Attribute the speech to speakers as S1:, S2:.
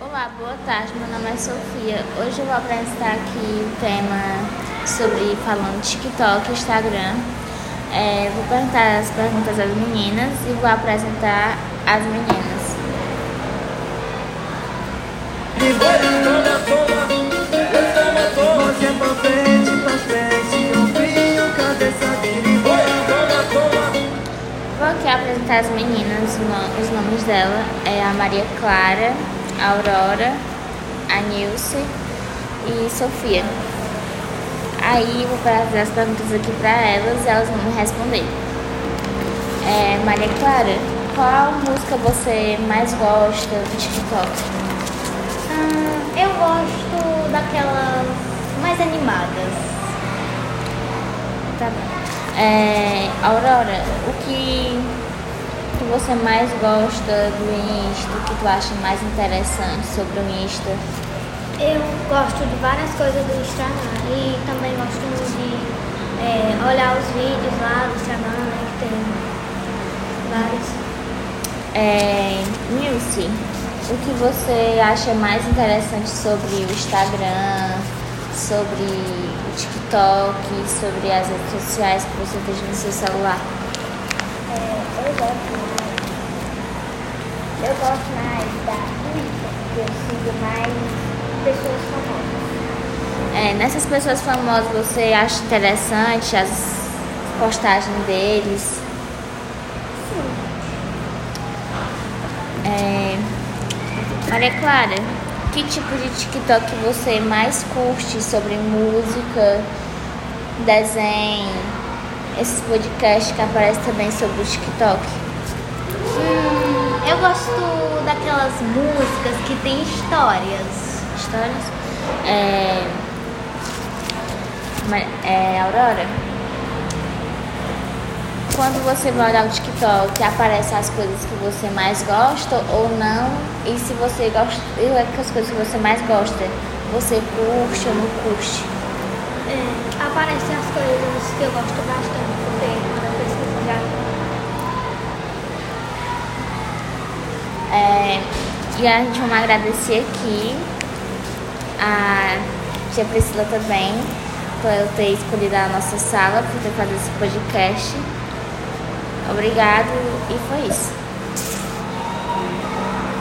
S1: Olá, boa tarde. Meu nome é Sofia. Hoje eu vou apresentar aqui o tema sobre falando TikTok Instagram. É, vou perguntar as perguntas às meninas e vou apresentar as meninas. Vou aqui apresentar as meninas, os nomes dela. É a Maria Clara, Aurora, a Nilce e Sofia. Aí vou fazer as perguntas aqui para elas e elas vão me responder. É, Maria Clara, qual música você mais gosta do TikTok?
S2: Hum, eu gosto daquelas mais animadas.
S1: Tá bom. É, Aurora, o que, que você mais gosta do Insta, o que tu acha mais interessante sobre o Insta?
S2: Eu gosto de várias coisas do Instagram e também gosto de é, olhar os vídeos lá do Instagram, né, que tem vários.
S1: É, Nilce, o que você acha mais interessante sobre o Instagram, sobre o TikTok, sobre as redes sociais que você tem no seu celular?
S2: É, eu gosto eu gosto mais da Twitter, porque eu sigo mais pessoas famosas.
S1: É, nessas pessoas famosas você acha interessante as postagens deles?
S2: Sim.
S1: É, Maria Clara, que tipo de TikTok você mais curte sobre música, desenho, esses podcasts que aparecem também sobre o TikTok?
S2: Eu gosto daquelas músicas que tem histórias.
S1: Histórias? É, é, Aurora? Quando você vai olhar o TikTok, aparecem as coisas que você mais gosta ou não? E se você gosta, e as coisas que você mais gosta, você curte ou não curte?
S2: É, aparecem as coisas que eu gosto bastante, porque quando eu pesquiso já.
S1: É, e a gente vai agradecer aqui a tia Priscila também por ter escolhido a nossa sala, por ter feito esse podcast. Obrigado e foi isso.